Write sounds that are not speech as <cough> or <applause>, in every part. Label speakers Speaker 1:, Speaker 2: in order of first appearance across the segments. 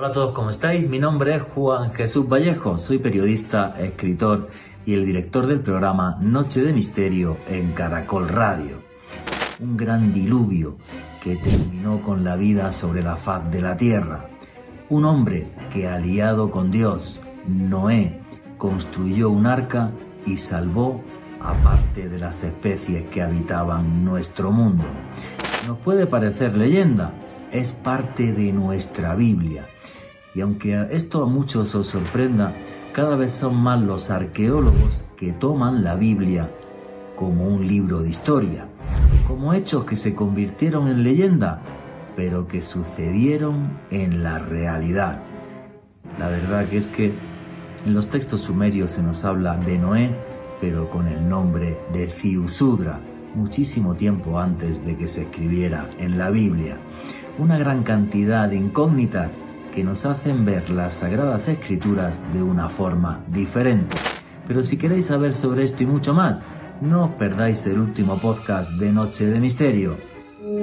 Speaker 1: Hola a todos, ¿cómo estáis? Mi nombre es Juan Jesús Vallejo, soy periodista, escritor y el director del programa Noche de Misterio en Caracol Radio. Un gran diluvio que terminó con la vida sobre la faz de la tierra. Un hombre que aliado con Dios, Noé, construyó un arca y salvó a parte de las especies que habitaban nuestro mundo. Nos puede parecer leyenda, es parte de nuestra Biblia y aunque esto a muchos os sorprenda, cada vez son más los arqueólogos que toman la Biblia como un libro de historia, como hechos que se convirtieron en leyenda, pero que sucedieron en la realidad. La verdad que es que en los textos sumerios se nos habla de Noé, pero con el nombre de Ciusudra, muchísimo tiempo antes de que se escribiera en la Biblia. Una gran cantidad de incógnitas que nos hacen ver las sagradas escrituras de una forma diferente. Pero si queréis saber sobre esto y mucho más, no os perdáis el último podcast de Noche de Misterio,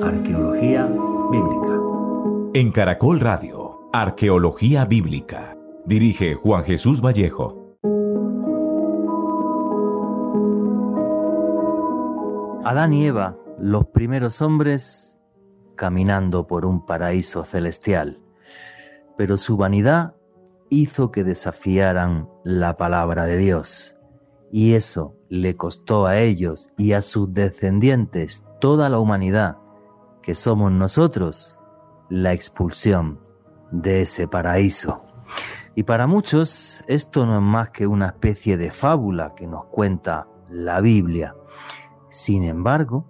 Speaker 1: Arqueología Bíblica.
Speaker 2: En Caracol Radio, Arqueología Bíblica. Dirige Juan Jesús Vallejo.
Speaker 1: Adán y Eva, los primeros hombres, caminando por un paraíso celestial pero su vanidad hizo que desafiaran la palabra de Dios. Y eso le costó a ellos y a sus descendientes, toda la humanidad, que somos nosotros, la expulsión de ese paraíso. Y para muchos esto no es más que una especie de fábula que nos cuenta la Biblia. Sin embargo,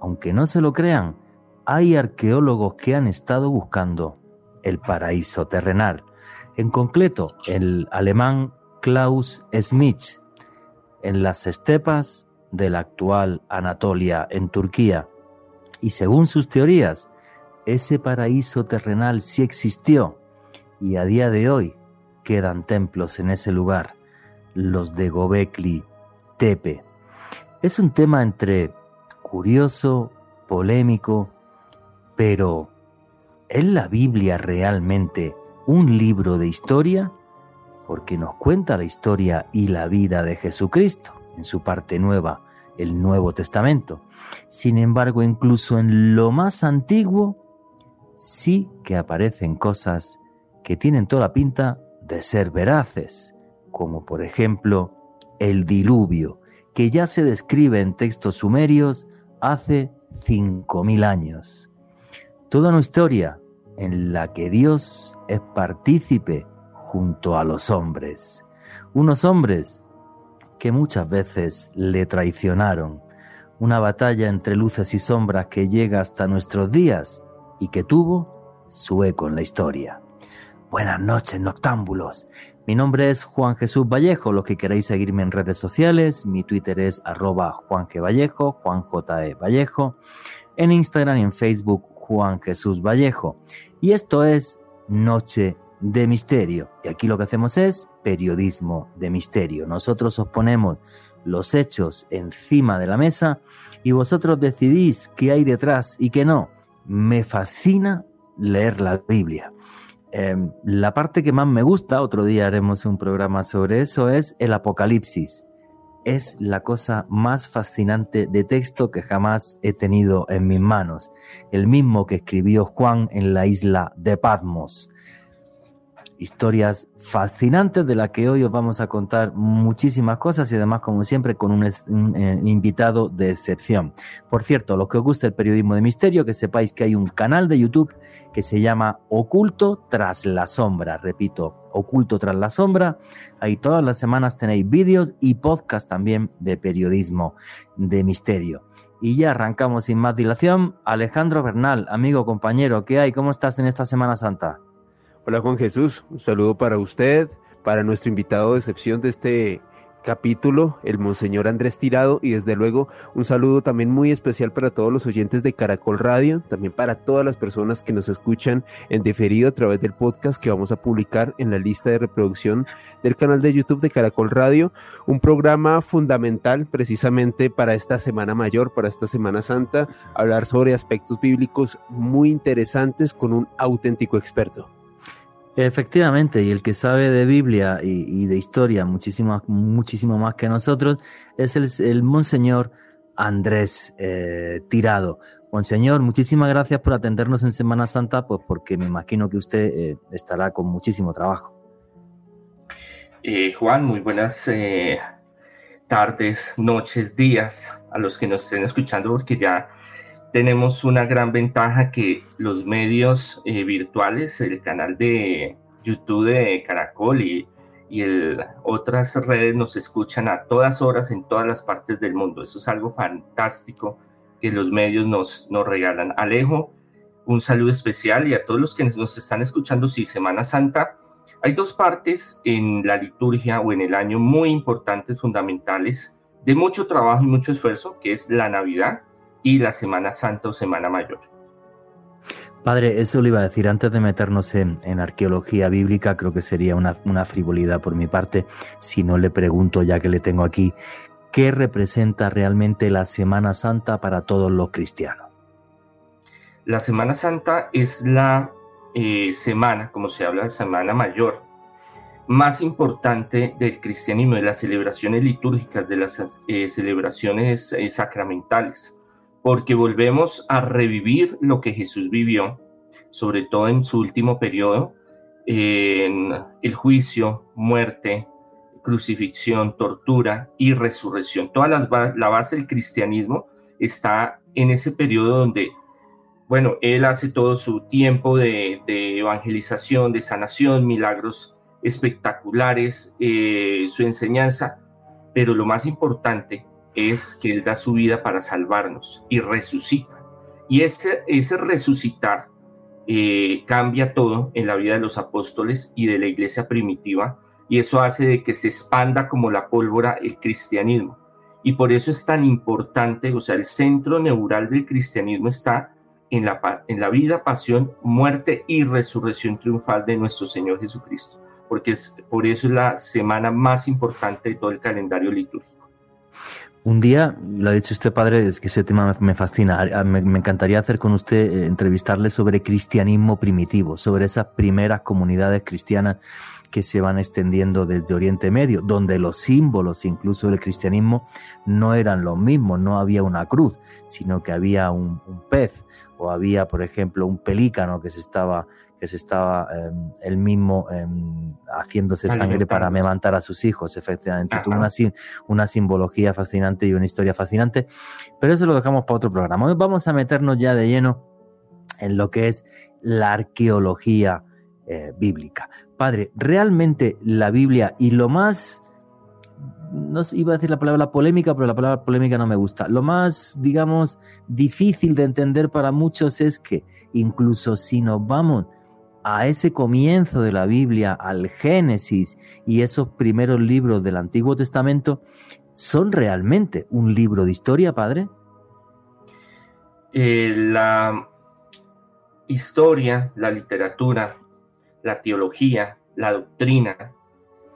Speaker 1: aunque no se lo crean, hay arqueólogos que han estado buscando el paraíso terrenal. En concreto, el alemán Klaus Schmidt, en las estepas de la actual Anatolia en Turquía. Y según sus teorías, ese paraíso terrenal sí existió y a día de hoy quedan templos en ese lugar, los de Gobekli Tepe. Es un tema entre curioso, polémico, pero ¿Es la Biblia realmente un libro de historia? Porque nos cuenta la historia y la vida de Jesucristo en su parte nueva, el Nuevo Testamento. Sin embargo, incluso en lo más antiguo, sí que aparecen cosas que tienen toda la pinta de ser veraces, como por ejemplo el diluvio, que ya se describe en textos sumerios hace 5.000 años. Toda una historia en la que Dios es partícipe junto a los hombres. Unos hombres que muchas veces le traicionaron. Una batalla entre luces y sombras que llega hasta nuestros días y que tuvo su eco en la historia. Buenas noches, noctámbulos. Mi nombre es Juan Jesús Vallejo. Los que queráis seguirme en redes sociales, mi Twitter es arroba Juan G. Vallejo, Juan J. E. Vallejo. En Instagram y en Facebook Juan Jesús Vallejo. Y esto es Noche de Misterio. Y aquí lo que hacemos es periodismo de misterio. Nosotros os ponemos los hechos encima de la mesa y vosotros decidís qué hay detrás y qué no. Me fascina leer la Biblia. Em, la parte que más me gusta, otro día haremos un programa sobre eso, es el Apocalipsis es la cosa más fascinante de texto que jamás he tenido en mis manos, el mismo que escribió Juan en la isla de Patmos historias fascinantes de las que hoy os vamos a contar muchísimas cosas y además, como siempre, con un, eh, invitado de excepción. Por cierto, los que os gusta el periodismo de misterio, que sepáis que hay un canal de YouTube que se llama Oculto tras la sombra. Repito, Oculto tras la sombra. Ahí todas las semanas tenéis vídeos y podcast también de periodismo de misterio. Y ya arrancamos sin más dilación. Alejandro Bernal, amigo, compañero, ¿qué hay? ¿Cómo estás en esta Semana Santa?
Speaker 3: Hola Juan Jesús, un saludo para usted, para nuestro invitado de excepción de este capítulo, el Monseñor Andrés Tirado, y desde luego un saludo también muy especial para todos los oyentes de Caracol Radio, también para todas las personas que nos escuchan en diferido a través del podcast que vamos a publicar en la lista de reproducción del canal de YouTube de Caracol Radio, un programa fundamental precisamente para esta Semana Mayor, para esta Semana Santa, hablar sobre aspectos bíblicos muy interesantes con un auténtico experto.
Speaker 1: Efectivamente, y el que sabe de Biblia y, de historia muchísimo, muchísimo más que nosotros es el, Monseñor Andrés eh, Tirado. Monseñor, muchísimas gracias por atendernos en Semana Santa, pues porque me imagino que usted eh, estará con muchísimo trabajo.
Speaker 4: Eh, Juan, muy buenas tardes, noches, días a los que nos estén escuchando, porque ya tenemos una gran ventaja que los medios eh, virtuales, el canal de YouTube de Caracol y, y el, otras redes nos escuchan a todas horas en todas las partes del mundo. Eso es algo fantástico que los medios nos, nos regalan. Alejo, un saludo especial y a todos los que nos están escuchando, sí, Semana Santa. Hay dos partes en la liturgia o en el año muy importantes, fundamentales, de mucho trabajo y mucho esfuerzo, que es la Navidad y la Semana Santa o Semana Mayor.
Speaker 1: Padre, eso le iba a decir, antes de meternos en, arqueología bíblica, creo que sería una, una, frivolidad por mi parte si no le pregunto, ya que le tengo aquí, ¿qué representa realmente la Semana Santa para todos los cristianos?
Speaker 4: La Semana Santa es la eh, semana, como se habla de Semana Mayor, más importante del cristianismo, de las celebraciones litúrgicas, de las eh, celebraciones eh, sacramentales porque volvemos a revivir lo que Jesús vivió, sobre todo en su último periodo, en el juicio, muerte, crucifixión, tortura y resurrección. Toda la, base del cristianismo está en ese periodo donde, bueno, él hace todo su tiempo de, evangelización, de sanación, milagros espectaculares, eh, su enseñanza, pero lo más importante es que Él da su vida para salvarnos y resucita. Y ese, ese resucitar eh, cambia todo en la vida de los apóstoles y de la iglesia primitiva, y eso hace de que se expanda como la pólvora el cristianismo. Y por eso es tan importante, o sea, el centro neural del cristianismo está en la, en la vida, pasión, muerte y resurrección triunfal de nuestro Señor Jesucristo, porque es, por eso es la semana más importante de todo el calendario litúrgico.
Speaker 1: Un día, lo ha dicho este padre, es que ese tema me fascina. Me, encantaría hacer con usted, eh, entrevistarle sobre cristianismo primitivo, sobre esas primeras comunidades cristianas que se van extendiendo desde Oriente Medio, donde los símbolos incluso del cristianismo no eran los mismos, no había una cruz, sino que había un pez o había, por ejemplo, un pelícano que se estaba que se estaba eh, él mismo em, haciéndose sangre para levantar a sus hijos, efectivamente. Tuvo una, una simbología fascinante y una historia fascinante, pero eso lo dejamos para otro programa. Hoy vamos a meternos ya de lleno en lo que es la arqueología eh, bíblica. Padre, realmente la Biblia y lo más no iba a decir la palabra polémica, pero la palabra polémica no me gusta. Lo más, digamos, difícil de entender para muchos es que incluso si nos vamos a ese comienzo de la Biblia, al Génesis y esos primeros libros del Antiguo Testamento, ¿son realmente un libro de historia, padre?
Speaker 4: Eh, la historia, la literatura, la teología, la doctrina,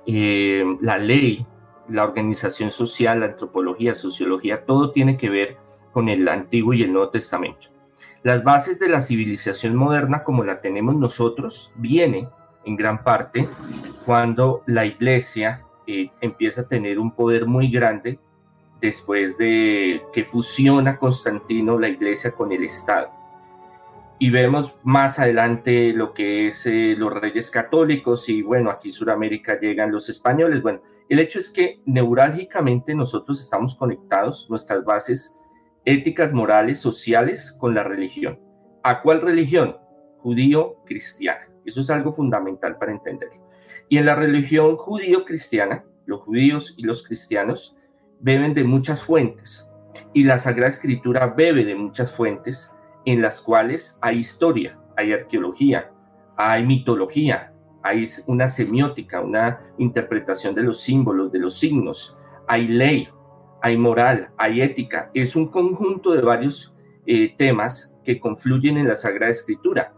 Speaker 4: eh, la ley, la organización social, la antropología, sociología, todo tiene que ver con el Antiguo y el Nuevo Testamento. Las bases de la civilización moderna como la tenemos nosotros viene en gran parte cuando la iglesia eh, empieza a tener un poder muy grande después de que fusiona Constantino la iglesia con el Estado. Y vemos más adelante lo que es eh, los reyes católicos y bueno, aquí Sudamérica llegan los españoles. Bueno, el hecho es que neurálgicamente nosotros estamos conectados, nuestras bases éticas, morales, sociales con la religión. ¿A cuál religión? Judío-cristiana. Eso es algo fundamental para entenderlo. Y en la religión judío-cristiana, los judíos y los cristianos beben de muchas fuentes. Y la Sagrada Escritura bebe de muchas fuentes en las cuales hay historia, hay arqueología, hay mitología, hay una semiótica, una interpretación de los símbolos, de los signos, hay ley, hay moral, hay ética. Es un conjunto de varios eh, temas que confluyen en la Sagrada Escritura.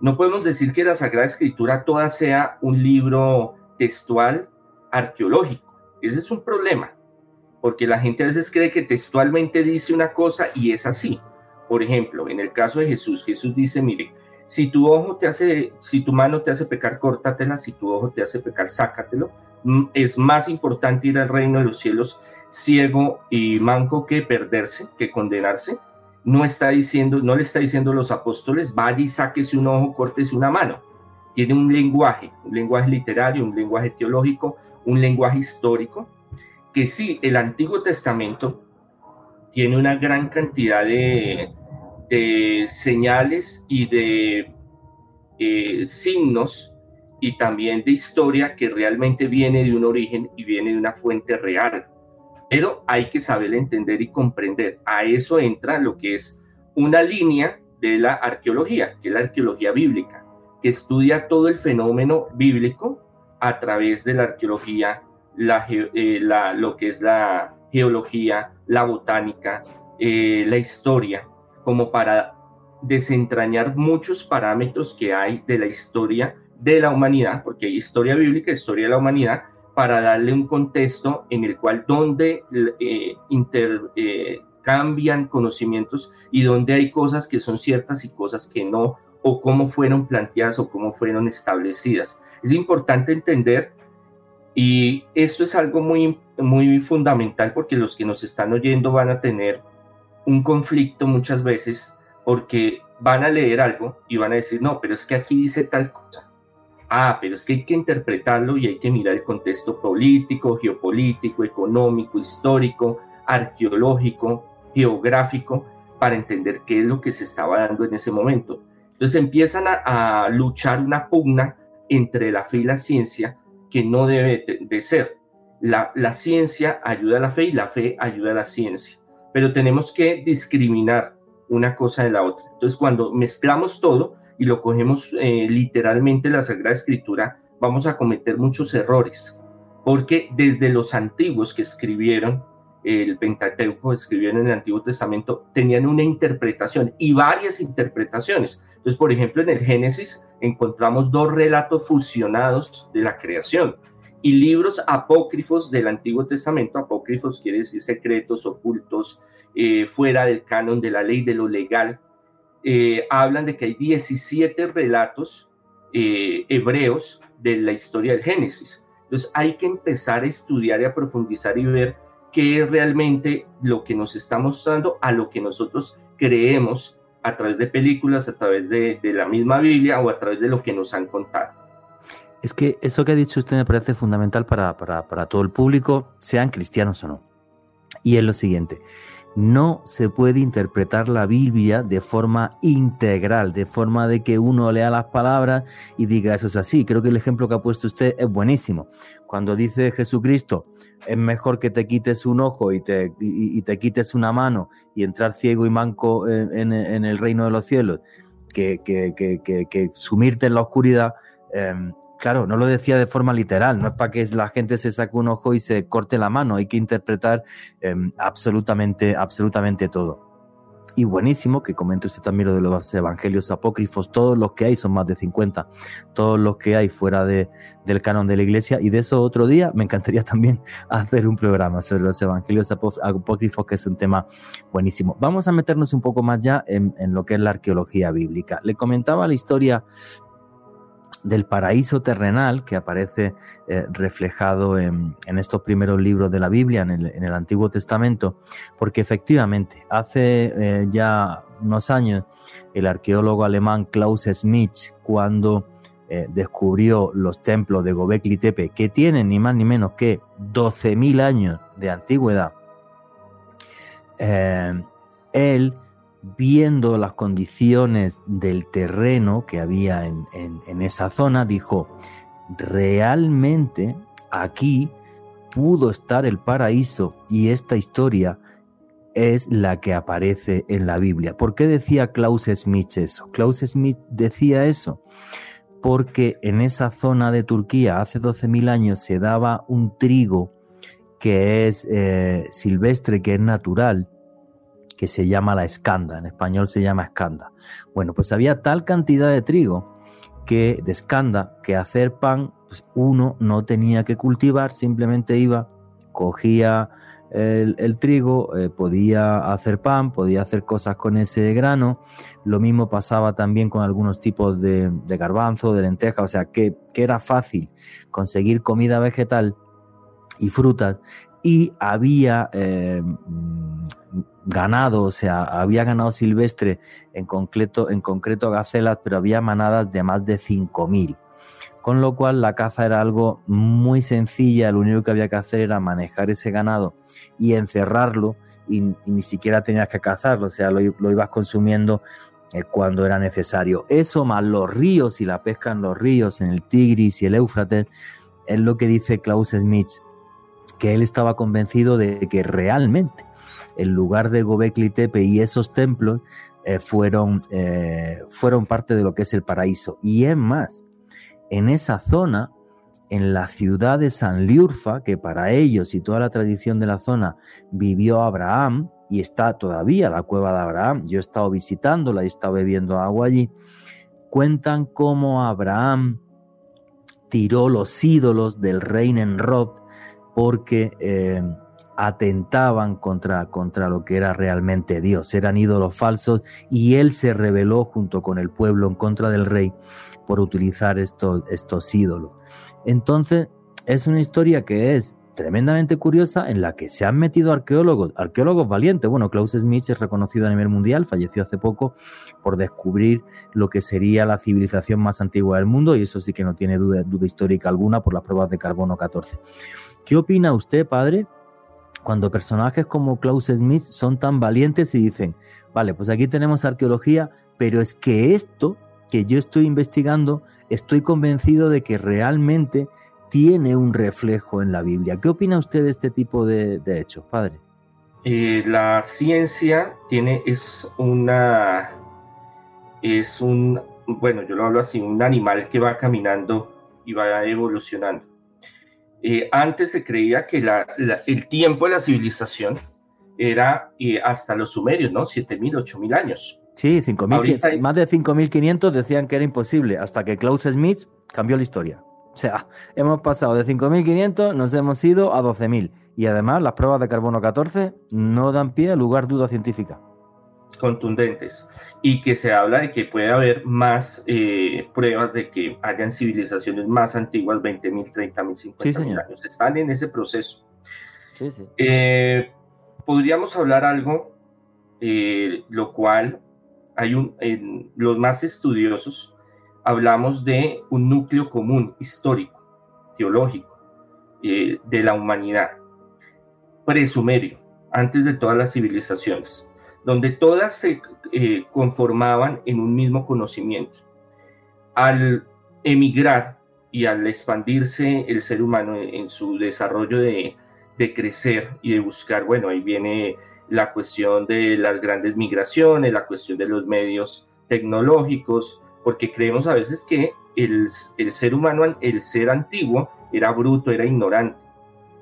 Speaker 4: No podemos decir que la Sagrada Escritura toda sea un libro textual arqueológico. Ese es un problema, porque la gente a veces cree que textualmente dice una cosa y es así. Por ejemplo, en el caso de Jesús, Jesús dice, mire, Si tu ojo te hace, si tu mano te hace pecar, córtatela, si tu ojo te hace pecar, sácatelo. Mm, es más importante ir al reino de los cielos ciego y manco que perderse, que condenarse. No está diciendo, no le está diciendo a los apóstoles, vaya y sáquese un ojo, córtese una mano. Tiene un lenguaje, un lenguaje literario, un lenguaje teológico, un lenguaje histórico, que sí, el Antiguo Testamento tiene una gran cantidad de, señales y de eh, signos y también de historia que realmente viene de un origen y viene de una fuente real. Pero hay que saber entender y comprender. A eso entra lo que es una línea de la arqueología, que es la arqueología bíblica, que estudia todo el fenómeno bíblico a través de la arqueología, la, eh, lo que es la geología, la botánica, eh, la historia, como para desentrañar muchos parámetros que hay de la historia de la humanidad, porque hay historia bíblica, historia de la humanidad, para darle un contexto en el cual donde eh, intercambian conocimientos y donde hay cosas que son ciertas y cosas que no, o cómo fueron planteadas o cómo fueron establecidas. Es importante entender y esto es algo muy, muy fundamental porque los que nos están oyendo van a tener un conflicto muchas veces porque van a leer algo y van a decir, no, pero es que aquí dice tal cosa. Ah, pero es que hay que interpretarlo y hay que mirar el contexto político, geopolítico, económico, histórico, arqueológico, geográfico, para entender qué es lo que se estaba dando en ese momento. Entonces empiezan a, luchar una pugna entre la fe y la ciencia que no debe de ser. La, la ciencia ayuda a la fe y la fe ayuda a la ciencia, pero tenemos que discriminar una cosa de la otra. Entonces, cuando mezclamos todo y lo cogemos eh, literalmente la Sagrada Escritura, vamos a cometer muchos errores, porque desde los antiguos que escribieron el Pentateuco, escribieron en el Antiguo Testamento, tenían una interpretación y varias interpretaciones. Entonces, por ejemplo, en el Génesis encontramos dos relatos fusionados de la creación y libros apócrifos del Antiguo Testamento. Apócrifos quiere decir secretos, ocultos, eh, fuera del canon de la ley, de lo legal. Eh, hablan de que hay 17 relatos eh, hebreos de la historia del Génesis. Entonces hay que empezar a estudiar y a profundizar y ver qué es realmente lo que nos está mostrando a lo que nosotros creemos a través de películas, a través de, la misma Biblia o a través de lo que nos han contado.
Speaker 1: Es que eso que ha dicho usted me parece fundamental para, para todo el público, sean cristianos o no. Y es lo siguiente, no se puede interpretar la Biblia de forma integral, de forma de que uno lea las palabras y diga eso es así. Creo que el ejemplo que ha puesto usted es buenísimo. Cuando dice Jesucristo, es mejor que te quites un ojo y te, te quites una mano y entrar ciego y manco en, el reino de los cielos, que, que, sumirte en la oscuridad. Em, claro, no lo decía de forma literal, no es para que la gente se saque un ojo y se corte la mano, hay que interpretar em, absolutamente, absolutamente todo. Y buenísimo que comente usted también lo de los evangelios apócrifos, todos los que hay son más de 50, todos los que hay fuera de, del canon de la iglesia. Y de eso otro día me encantaría <laughs> también hacer un programa sobre los evangelios apócrifos, que es un tema buenísimo. Vamos a meternos un poco más ya en, en lo que es la arqueología bíblica. Le comentaba la historia del paraíso terrenal que aparece eh, reflejado en, estos primeros libros de la Biblia, en el, Antiguo Testamento, porque efectivamente hace eh, ya unos años el arqueólogo alemán Klaus Schmidt, cuando eh, descubrió los templos de Gobekli Tepe, que tienen ni más ni menos que 12.000 años de antigüedad, él viendo las condiciones del terreno que había en, esa zona, dijo, realmente aquí pudo estar el paraíso y esta historia es la que aparece en la Biblia. ¿Por qué decía Klaus Smith eso? Klaus Smith decía eso porque en esa zona de Turquía hace 12.000 años se daba un trigo que es eh, silvestre, que es natural, que se llama la escanda, en español se llama escanda. Bueno, pues había tal cantidad de trigo que de escanda que hacer pan pues uno no tenía que cultivar, simplemente iba, cogía el, trigo, eh, podía hacer pan, podía hacer cosas con ese grano. Lo mismo pasaba también con algunos tipos de, garbanzo, de lenteja, o sea que, era fácil conseguir comida vegetal y frutas y había eh, ganado, o sea, había ganado silvestre, en concreto, en concreto gacelas, pero había manadas de más de 5.000 con lo cual la caza era algo muy sencilla, lo único que había que hacer era manejar ese ganado y encerrarlo y, ni siquiera tenías que cazarlo, o sea, lo, ibas consumiendo eh, cuando era necesario. Eso más los ríos y la pesca en los ríos, en el Tigris y el Éufrates, es lo que dice Klaus Smith, que él estaba convencido de que realmente el lugar de Gobekli Tepe y esos templos eh, fueron, eh, fueron parte de lo que es el paraíso. Y es más, en esa zona, en la ciudad de San Liurfa, que para ellos y toda la tradición de la zona vivió Abraham y está todavía la cueva de Abraham, yo he estado visitándola y he estado bebiendo agua allí, cuentan cómo Abraham tiró los ídolos del rey Enrod porque eh, atentaban contra, contra lo que era realmente Dios, eran ídolos falsos y él se rebeló junto con el pueblo en contra del rey por utilizar estos, estos ídolos. Entonces, es una historia que es tremendamente curiosa en la que se han metido arqueólogos, arqueólogos valientes. Bueno, Klaus Smith es reconocido a nivel mundial, falleció hace poco por descubrir lo que sería la civilización más antigua del mundo y eso sí que no tiene duda, duda histórica alguna por las pruebas de carbono 14. ¿Qué opina usted, padre, cuando personajes como Klaus Smith son tan valientes y dicen, vale, pues aquí tenemos arqueología, pero es que esto que yo estoy investigando, estoy convencido de que realmente tiene un reflejo en la Biblia. ¿Qué opina usted de este tipo de, hechos, padre?
Speaker 4: La ciencia tiene, es una, es un, bueno, yo lo hablo así, un animal que va caminando y va evolucionando. Eh, antes se creía que el tiempo de la civilización era eh, hasta los sumerios, ¿no? 7.000, 8.000 años.
Speaker 1: Sí, más de 5.500 decían que era imposible, hasta que Klaus Smith cambió la historia. O sea, hemos pasado de 5.500, nos hemos ido a 12.000. Y además, las pruebas de carbono 14 no dan pie a lugar duda científica.
Speaker 4: Contundentes. Y que se habla de que puede haber más eh, pruebas de que hayan civilizaciones más antiguas, 20.000, 30.000, 50.000 años. Están en ese proceso. Sí, sí. Eh, podríamos hablar algo, eh, lo cual hay un, en los más estudiosos hablamos de un núcleo común histórico, teológico, de la humanidad, presumerio, antes de todas las civilizaciones, donde todas se eh, conformaban en un mismo conocimiento. Al emigrar y al expandirse el ser humano en, su desarrollo de, de crecer y de buscar, bueno, ahí viene la cuestión de las grandes migraciones, la cuestión de los medios tecnológicos, porque creemos a veces que el, ser humano, el ser antiguo, era bruto, era ignorante,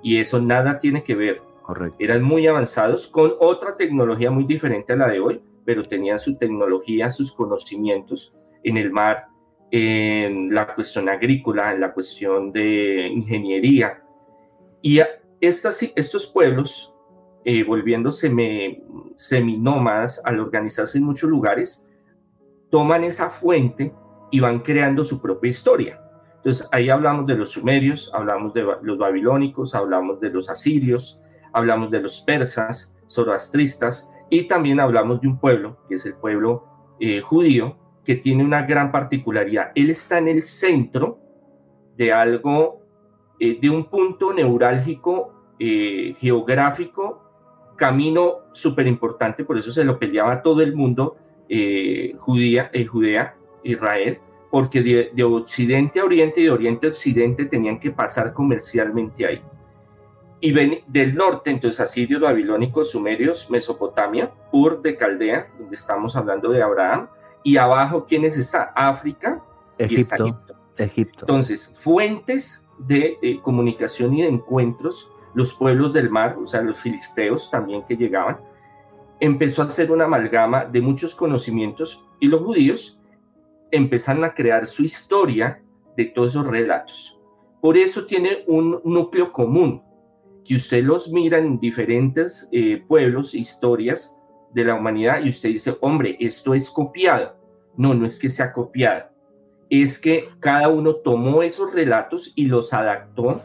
Speaker 4: y eso nada tiene que ver. Correcto. Eran muy avanzados con otra tecnología muy diferente a la de hoy, pero tenían su tecnología, sus conocimientos en el mar, en la cuestión agrícola, en la cuestión de ingeniería. Y estas, estos pueblos eh, volviéndose seminómadas al organizarse en muchos lugares, toman esa fuente y van creando su propia historia. Entonces ahí hablamos de los sumerios, hablamos de los babilónicos, hablamos de los asirios, hablamos de los persas, zoroastristas y también hablamos de un pueblo, que es el pueblo eh, judío, que tiene una gran particularidad. Él está en el centro de algo, eh, de un punto neurálgico geográfico camino súper importante, por eso se lo peleaba todo el mundo, eh, Judía, eh, Judea, Israel, porque de, occidente a oriente y de oriente a occidente tenían que pasar comercialmente ahí. Y ven, del norte, entonces asirios, babilónicos, sumerios, Mesopotamia, Ur de Caldea, donde estamos hablando de Abraham, y abajo, ¿quiénes está? África
Speaker 1: Egipto,
Speaker 4: y Egipto. Entonces, fuentes de eh, comunicación y de encuentros los pueblos del mar, o sea, los filisteos también que llegaban, empezó a hacer una amalgama de muchos conocimientos y los judíos empezaron a crear su historia de todos esos relatos. Por eso tiene un núcleo común que usted los mira en diferentes eh, pueblos, historias de la humanidad y usted dice, hombre, esto es copiado. No, no es que sea copiado, es que cada uno tomó esos relatos y los adaptó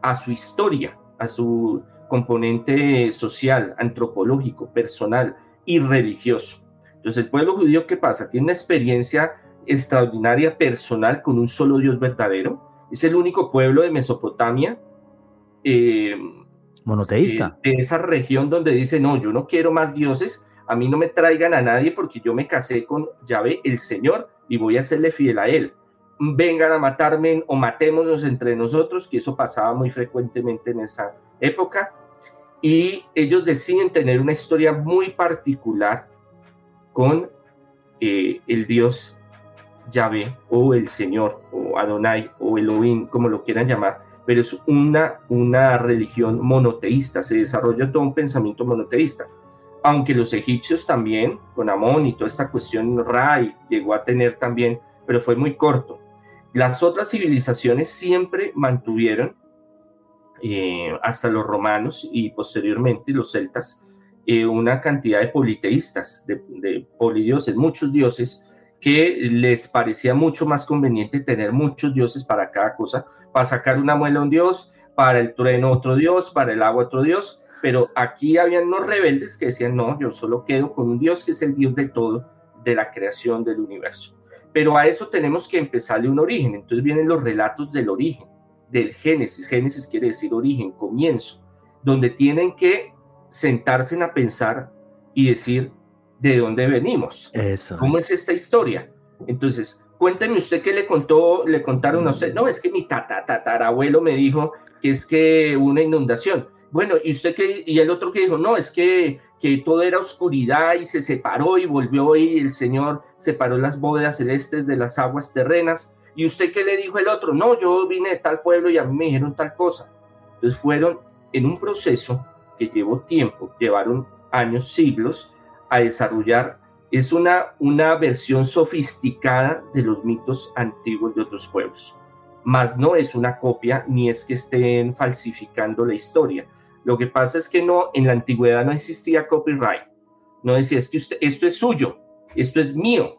Speaker 4: a su historia, a su componente social, antropológico, personal y religioso. Entonces el pueblo judío, ¿qué pasa? Tiene una experiencia extraordinaria personal con un solo Dios verdadero. Es el único pueblo de Mesopotamia.
Speaker 1: Eh, Monoteísta.
Speaker 4: De esa región donde dice, no, yo no quiero más dioses, a mí no me traigan a nadie porque yo me casé con Yahvé, el Señor, y voy a serle fiel a Él. Vengan a matarme o matémonos entre nosotros, que eso pasaba muy frecuentemente en esa época. Y ellos deciden tener una historia muy particular con eh, el Dios Yahvé o el Señor o Adonai o Elohim, como lo quieran llamar, pero es una, una religión monoteísta, se desarrolla todo un pensamiento monoteísta. Aunque los egipcios también, con Amón y toda esta cuestión Rai, llegó a tener también, pero fue muy corto. Las otras civilizaciones siempre mantuvieron, eh, hasta los romanos y posteriormente los celtas, eh, una cantidad de politeístas, de, de polidioses, muchos dioses, que les parecía mucho más conveniente tener muchos dioses para cada cosa, para sacar una muela un dios, para el trueno otro dios, para el agua otro dios, pero aquí habían unos rebeldes que decían, no, yo solo quedo con un dios que es el dios de todo, de la creación del universo. Pero a eso tenemos que empezarle un origen, entonces vienen los relatos del origen, del Génesis, Génesis quiere decir origen, comienzo, donde tienen que sentarse a pensar y decir de dónde venimos.
Speaker 1: Eso.
Speaker 4: ¿Cómo es esta historia? Entonces, cuénteme usted qué le contó, le contaron, no sé, no, es que mi tata, tatarabuelo me dijo que es que una inundación. Bueno, y usted que, y el otro que dijo, no, es que, que todo era oscuridad y se separó y volvió y el Señor separó las bóvedas celestes de las aguas terrenas. ¿Y usted qué le dijo el otro? No, yo vine de tal pueblo y a mí me dijeron tal cosa. Entonces fueron en un proceso que llevó tiempo, llevaron años, siglos, a desarrollar. Es una, una versión sofisticada de los mitos antiguos de otros pueblos. Más no es una copia ni es que estén falsificando la historia. Lo que pasa es que no, en la antigüedad no existía copyright. No decía, es que esto es suyo, esto es mío,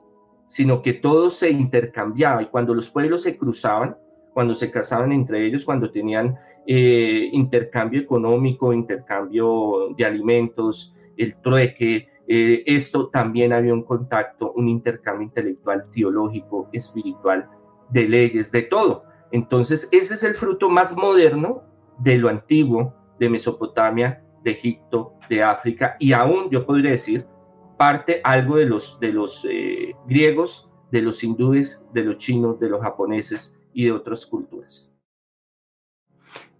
Speaker 4: sino que todo se intercambiaba y cuando los pueblos se cruzaban, cuando se casaban entre ellos, cuando tenían eh, intercambio económico, intercambio de alimentos, el trueque, eh, esto también había un contacto, un intercambio intelectual, teológico, espiritual, de leyes, de todo. Entonces, ese es el fruto más moderno de lo antiguo de Mesopotamia, de Egipto, de África y aún, yo podría decir, parte algo de los, de los eh, griegos, de los hindúes, de los chinos, de los japoneses y de otras culturas.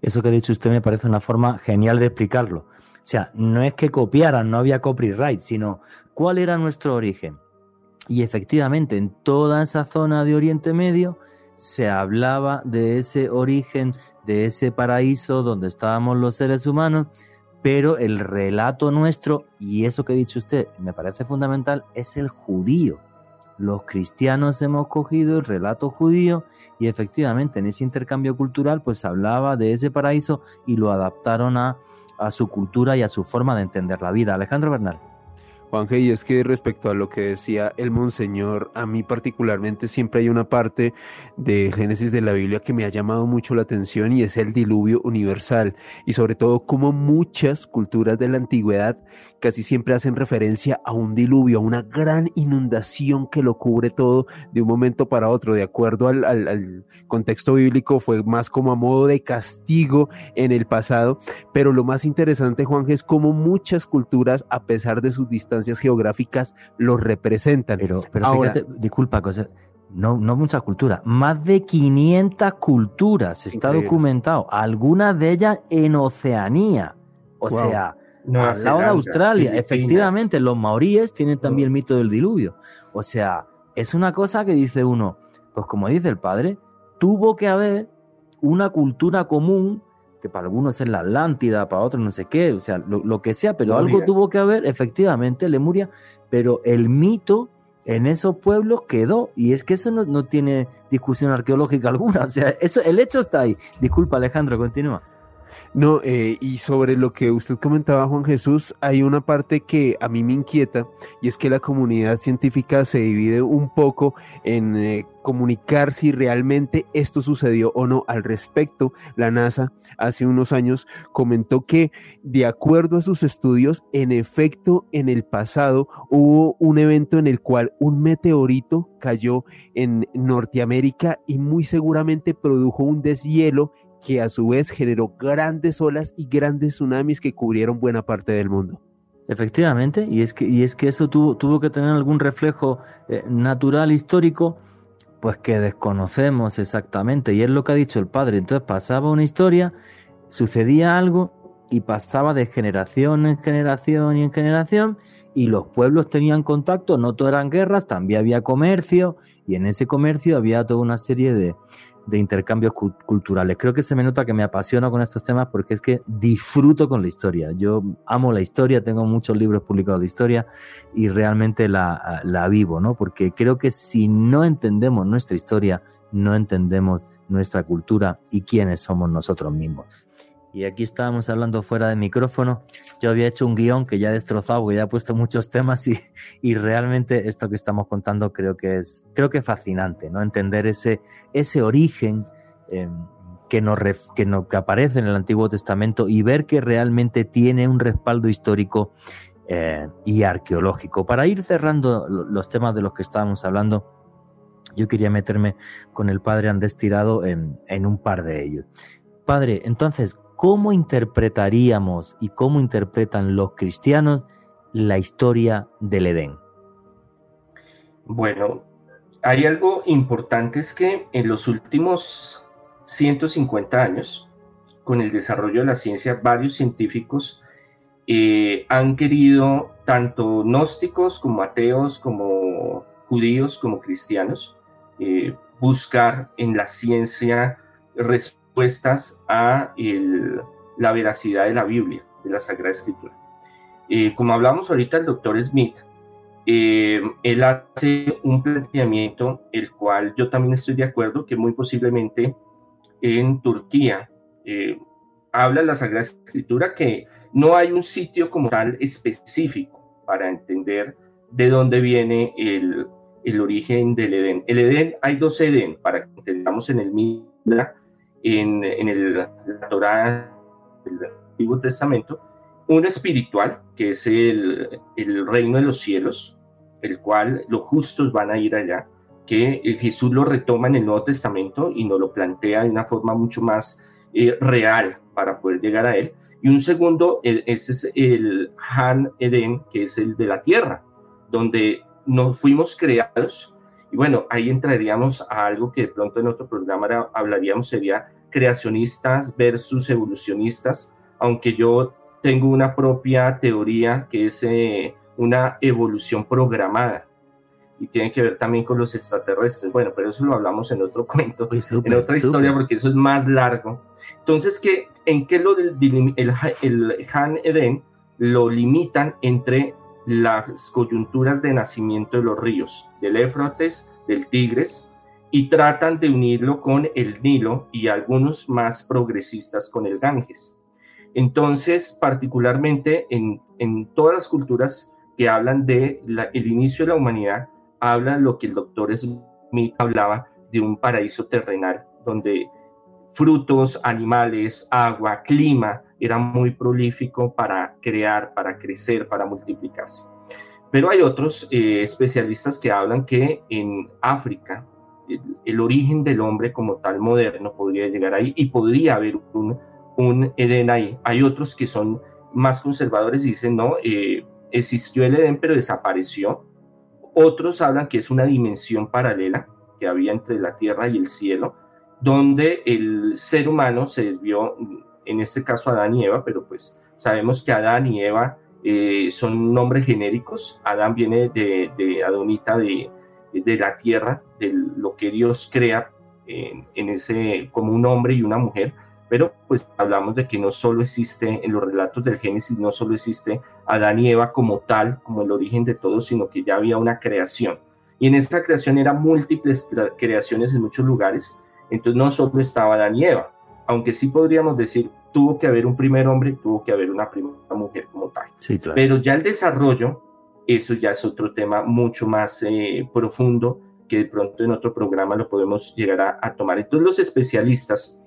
Speaker 1: Eso que ha dicho usted me parece una forma genial de explicarlo. O sea, no es que copiaran, no había copyright, sino cuál era nuestro origen. Y efectivamente, en toda esa zona de Oriente Medio se hablaba de ese origen, de ese paraíso donde estábamos los seres humanos, pero el relato nuestro, y eso que ha dicho usted me parece fundamental, es el judío los cristianos hemos cogido el relato judío y efectivamente en ese intercambio cultural pues hablaba de ese paraíso y lo adaptaron a, a su cultura y a su forma de entender la vida. Alejandro Bernal.
Speaker 3: Juanje, y es que respecto a lo que decía el monseñor, a mí particularmente siempre hay una parte de Génesis de la Biblia que me ha llamado mucho la atención y es el diluvio universal y sobre todo como muchas culturas de la antigüedad casi siempre hacen referencia a un diluvio, a una gran inundación que lo cubre todo de un momento para otro. De acuerdo al, al, contexto bíblico, fue más como a modo de castigo en el pasado. Pero lo más interesante, Juan, es cómo muchas culturas, a pesar de sus distancias geográficas, lo representan.
Speaker 1: Pero, pero Ahora, fíjate, disculpa, cosa, no, no muchas culturas, más de 500 culturas está increíble. documentado, algunas de ellas en Oceanía. O wow. sea, Nueva al lado de Australia. Filipinas. Efectivamente, los maoríes tienen también el mito del diluvio. O sea, es una cosa que dice uno, pues como dice el padre, tuvo que haber una cultura común, que para algunos es la Atlántida, para otros no sé qué, o sea, lo, lo que sea, pero Lemuria. algo tuvo que haber, efectivamente, Lemuria, pero el mito en esos pueblos quedó, y es que eso no, no tiene discusión arqueológica <laughs> alguna, o sea, eso, el hecho está ahí. Disculpa Alejandro, continúa.
Speaker 3: No, eh, y sobre lo que usted comentaba, Juan Jesús, hay una parte que a mí me inquieta y es que la comunidad científica se divide un poco en eh, comunicar si realmente esto sucedió o no. Al respecto, la NASA hace unos años comentó que de acuerdo a sus estudios, en efecto, en el pasado hubo un evento en el cual un meteorito cayó en Norteamérica y muy seguramente produjo un deshielo que a su vez generó grandes olas y grandes tsunamis que cubrieron buena parte del mundo.
Speaker 1: Efectivamente, y es que, y es que eso tuvo, tuvo que tener algún reflejo eh, natural, histórico, pues que desconocemos exactamente, y es lo que ha dicho el padre. Entonces pasaba una historia, sucedía algo y pasaba de generación en generación y en generación, y los pueblos tenían contacto, no todo eran guerras, también había comercio, y en ese comercio había toda una serie de, de intercambios culturales. Creo que se me nota que me apasiono con estos temas porque es que disfruto con la historia. Yo amo la historia, tengo muchos libros publicados de historia y realmente la, la vivo, ¿no? Porque creo que si no entendemos nuestra historia, no entendemos nuestra cultura y quiénes somos nosotros mismos. Y aquí estábamos hablando fuera de micrófono. Yo había hecho un guion que ya he destrozado, que ya he puesto muchos temas y, y realmente esto que estamos contando creo que es, creo que fascinante, ¿no? Entender ese, ese origen eh, que, nos, que, no, que aparece en el Antiguo Testamento y ver que realmente tiene un respaldo histórico eh, y arqueológico. Para ir cerrando los temas de los que estábamos hablando, yo quería meterme con el padre Andrés Tirado en, en un par de ellos. Padre, entonces, ¿cómo interpretaríamos y cómo interpretan los cristianos la historia del Edén?
Speaker 4: Bueno, hay algo importante es que en los últimos 150 años, con el desarrollo de la ciencia, varios científicos eh, han querido, tanto gnósticos como ateos, como judíos, como cristianos, eh, buscar en la ciencia respuestas a la veracidad de la Biblia, de la Sagrada Escritura. Eh, como hablamos ahorita, el doctor Smith, eh, él hace un planteamiento, el cual yo también estoy de acuerdo, que muy posiblemente en Turquía eh, habla la Sagrada Escritura que no hay un sitio como tal específico para entender de dónde viene el, el origen del Edén. El Edén, hay dos Edén, para que entendamos en el mismo en, el, la Torah del Antiguo Testamento, uno espiritual, que es el, el, reino de los cielos, el cual los justos van a ir allá, que Jesús lo retoma en el Nuevo Testamento y nos lo plantea de una forma mucho más eh, real para poder llegar a él. Y un segundo, ese es el Han Eden, que es el de la tierra, donde nos fuimos creados. Y bueno, ahí entraríamos a algo que de pronto en otro programa hablaríamos, sería creacionistas versus evolucionistas, aunque yo tengo una propia teoría que es eh, una evolución programada y tiene que ver también con los extraterrestres. Bueno, pero eso lo hablamos en otro <laughs> cuento, en otra historia, porque eso es más largo. Entonces, ¿qué, ¿en qué lo del, el, el Han Eden lo limitan entre las coyunturas de nacimiento de los ríos, del Éfrates, del Tigres, y tratan de unirlo con el Nilo y algunos más progresistas con el Ganges. Entonces, particularmente en, en todas las culturas que hablan de el inicio de la humanidad, habla lo que el doctor Smith hablaba de un paraíso terrenal, donde frutos, animales, agua, clima, era muy prolífico para crear, para crecer, para multiplicarse. Pero hay otros eh, especialistas que hablan que en África el, origen del hombre como tal moderno podría llegar ahí y podría haber un, un Edén ahí. Hay otros que son más conservadores y dicen, no, eh, existió el Edén pero desapareció. Otros hablan que es una dimensión paralela que había entre la tierra y el cielo, donde el ser humano se desvió, en este caso Adán y Eva, pero pues sabemos que Adán y Eva eh, son nombres genéricos. Adán viene de, de Adonita, de, de la tierra, de lo que Dios crea en, ese, como un hombre y una mujer, pero pues hablamos de que no solo existe en los relatos del Génesis, no solo existe Adán y Eva como tal, como el origen de todo, sino que ya había una creación. Y en esa creación eran múltiples creaciones en muchos lugares, entonces no solo estaba Adán y Eva, aunque sí podríamos decir tuvo que haber un primer hombre, tuvo que haber una primera mujer como tal.
Speaker 1: Sí, claro.
Speaker 4: Pero ya el desarrollo, eso ya es otro tema mucho más eh, profundo que de pronto en otro programa lo podemos llegar a, a tomar. Entonces los especialistas,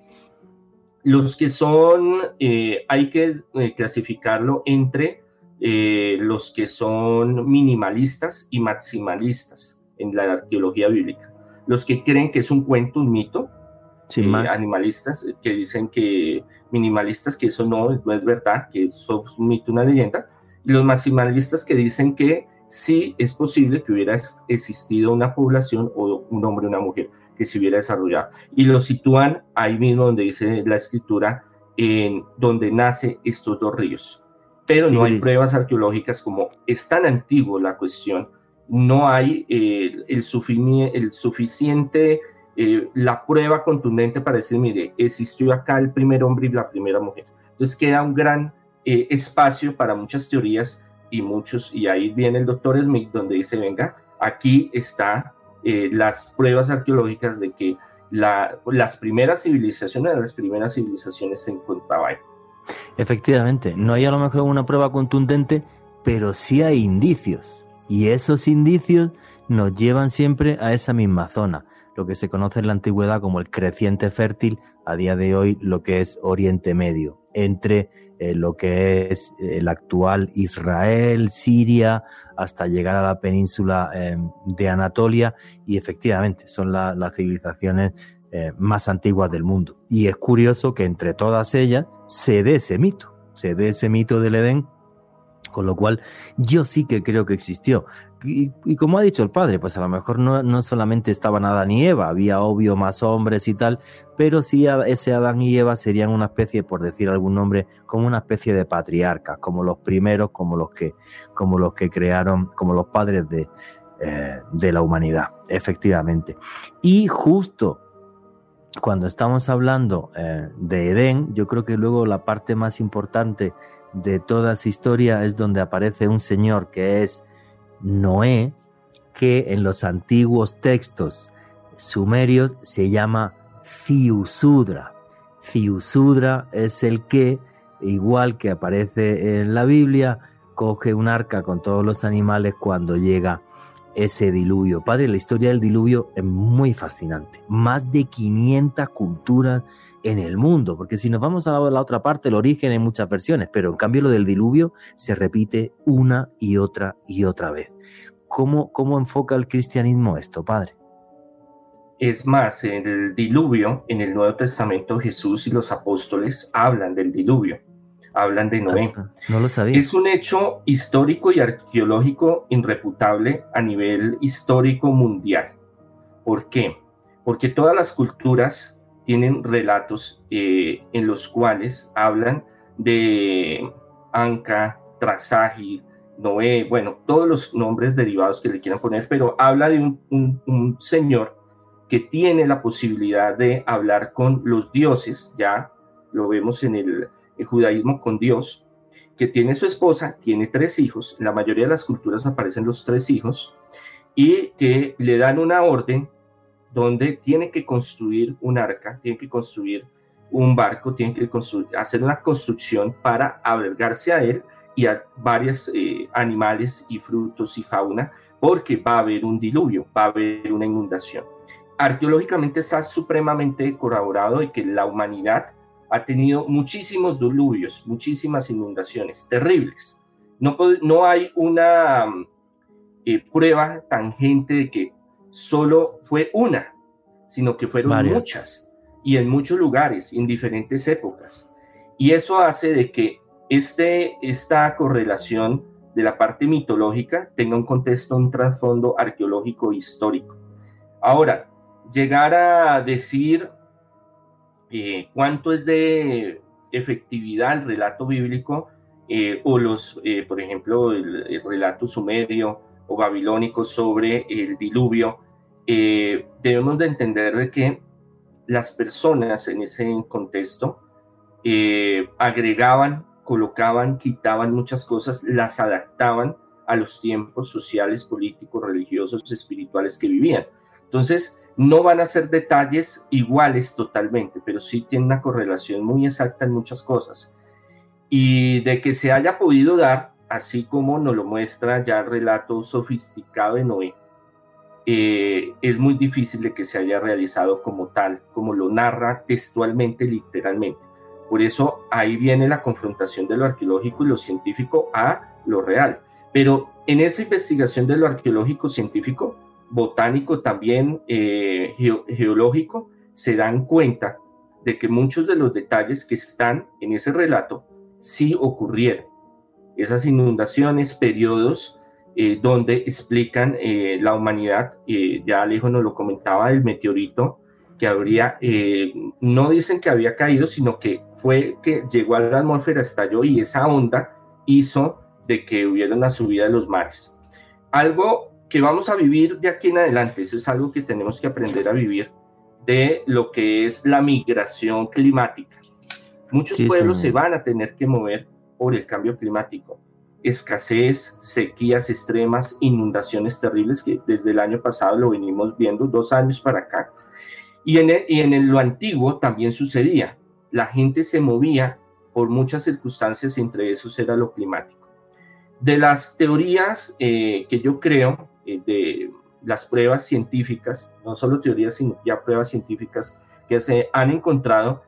Speaker 4: los que son, eh, hay que eh, clasificarlo entre los que son minimalistas y maximalistas en la arqueología bíblica. Los que creen que es un cuento, un mito,
Speaker 1: Sin más.
Speaker 4: animalistas que dicen que minimalistas que eso no, no es verdad, que eso es un mito, una leyenda, los maximalistas que dicen que sí es posible que hubiera existido una población o un hombre o una mujer que se hubiera desarrollado. Y lo sitúan ahí mismo donde dice la escritura, en donde nace estos dos ríos. Pero no hay pruebas arqueológicas como es tan antiguo la cuestión, no hay eh, el, el suficiente, eh, la prueba contundente para decir, mire, existió acá el primer hombre y la primera mujer. Entonces queda un gran eh, espacio para muchas teorías y muchos, y ahí viene el doctor Smith donde dice, venga, aquí está eh, las pruebas arqueológicas de que la- las primeras civilizaciones, las primeras civilizaciones se encontraban ahí.
Speaker 1: Efectivamente, no hay a lo mejor una prueba contundente, pero sí hay indicios. Y esos indicios nos llevan siempre a esa misma zona, lo que se conoce en la antigüedad como el creciente fértil, a día de hoy lo que es Oriente Medio, entre eh, lo que es el actual Israel, Siria, hasta llegar a la península eh, de Anatolia, y efectivamente son la- las civilizaciones eh, más antiguas del mundo. Y es curioso que entre todas ellas se dé ese mito, se dé ese mito del Edén, con lo cual yo sí que creo que existió. Y, y como ha dicho el padre, pues a lo mejor no, no solamente estaban Adán y Eva, había obvio más hombres y tal, pero sí ese Adán y Eva serían una especie, por decir algún nombre, como una especie de patriarcas, como los primeros, como los que, como los que crearon, como los padres de, eh, de la humanidad, efectivamente. Y justo cuando estamos hablando eh, de Edén, yo creo que luego la parte más importante de toda esa historia es donde aparece un señor que es Noé, que en los antiguos textos sumerios se llama Ciusudra. Ciusudra es el que, igual que aparece en la Biblia, coge un arca con todos los animales cuando llega ese diluvio. Padre, la historia del diluvio es muy fascinante. Más de 500 culturas en el mundo, porque si nos vamos a la, la otra parte, el origen hay muchas versiones, pero en cambio lo del diluvio se repite una y otra y otra vez. ¿Cómo, cómo enfoca el cristianismo esto, Padre?
Speaker 4: Es más, en el diluvio, en el Nuevo Testamento, Jesús y los apóstoles hablan del diluvio, hablan de Noé.
Speaker 1: No lo sabía.
Speaker 4: Es un hecho histórico y arqueológico irreputable a nivel histórico mundial. ¿Por qué? Porque todas las culturas tienen relatos eh, en los cuales hablan de Anca, Trasagi, Noé, bueno, todos los nombres derivados que le quieran poner, pero habla de un señor que tiene la posibilidad de hablar con los dioses, ya lo vemos en el, el judaísmo con Dios, que tiene su esposa, tiene tres hijos, en la mayoría de las culturas aparecen los tres hijos, y que le dan una orden donde tiene que construir un arca, tiene que construir un barco, tiene que hacer una construcción para albergarse a él y a varios eh, animales y frutos y fauna, porque va a haber un diluvio, va a haber una inundación. Arqueológicamente está supremamente corroborado de que la humanidad ha tenido muchísimos diluvios, muchísimas inundaciones terribles. No, no hay una eh, prueba tangente de que solo fue una, sino que fueron Varias. muchas y en muchos lugares en diferentes épocas. Y eso hace de que este, esta correlación de la parte mitológica tenga un contexto, un trasfondo arqueológico histórico. Ahora, llegar a decir eh, cuánto es de efectividad el relato bíblico eh, o los, eh, por ejemplo, el, el, relato sumerio o babilónico sobre el diluvio, eh, debemos de entender de que las personas en ese contexto eh, agregaban, colocaban, quitaban muchas cosas, las adaptaban a los tiempos sociales, políticos, religiosos, espirituales que vivían. Entonces, No van a ser detalles iguales totalmente, pero sí tienen una correlación muy exacta en muchas cosas. Y de que se haya podido dar, así como nos lo muestra ya el relato sofisticado de Noé, eh, es muy difícil de que se haya realizado como tal, como lo narra textualmente, literalmente. Por eso ahí viene la confrontación de lo arqueológico y lo científico a lo real. Pero en esa investigación de lo arqueológico científico, botánico también eh, geológico, se dan cuenta de que muchos de los detalles que están en ese relato sí ocurrieron. Esas inundaciones, periodos eh, donde explican eh, la humanidad, ya Alejo nos lo comentaba, el meteorito que habría, no dicen que había caído, sino que fue que llegó a la atmósfera, estalló y esa onda hizo de que hubiera una subida de los mares. Algo que vamos a vivir de aquí en adelante, eso es algo que tenemos que aprender a vivir, de lo que es la migración climática. Muchos pueblos se van a tener que mover por el cambio climático. Escasez, sequías extremas, inundaciones terribles que desde el año pasado lo venimos viendo, dos años para acá. Y en, y en lo antiguo también sucedía. La gente se movía por muchas circunstancias, entre esos era lo climático. De las teorías eh, que yo creo, eh, de las pruebas científicas, no solo teorías, sino ya pruebas científicas que se han encontrado,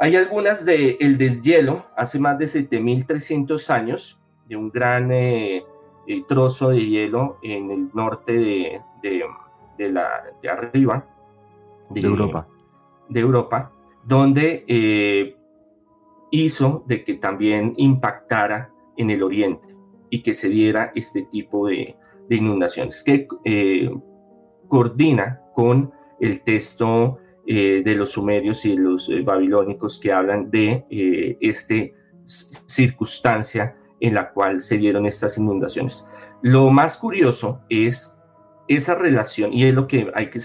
Speaker 4: hay algunas del el deshielo hace más de 7.300 años, de un gran eh, trozo de hielo en el norte de, de, la, de arriba.
Speaker 1: De, Europa.
Speaker 4: De Europa, donde hizo de que también impactara en el oriente y que se diera este tipo de, inundaciones, que eh, coordina con el texto eh, de los sumerios y los eh, babilónicos que hablan de esta circunstancia en la cual se dieron estas inundaciones. Lo más curioso es esa relación, y es lo que hay que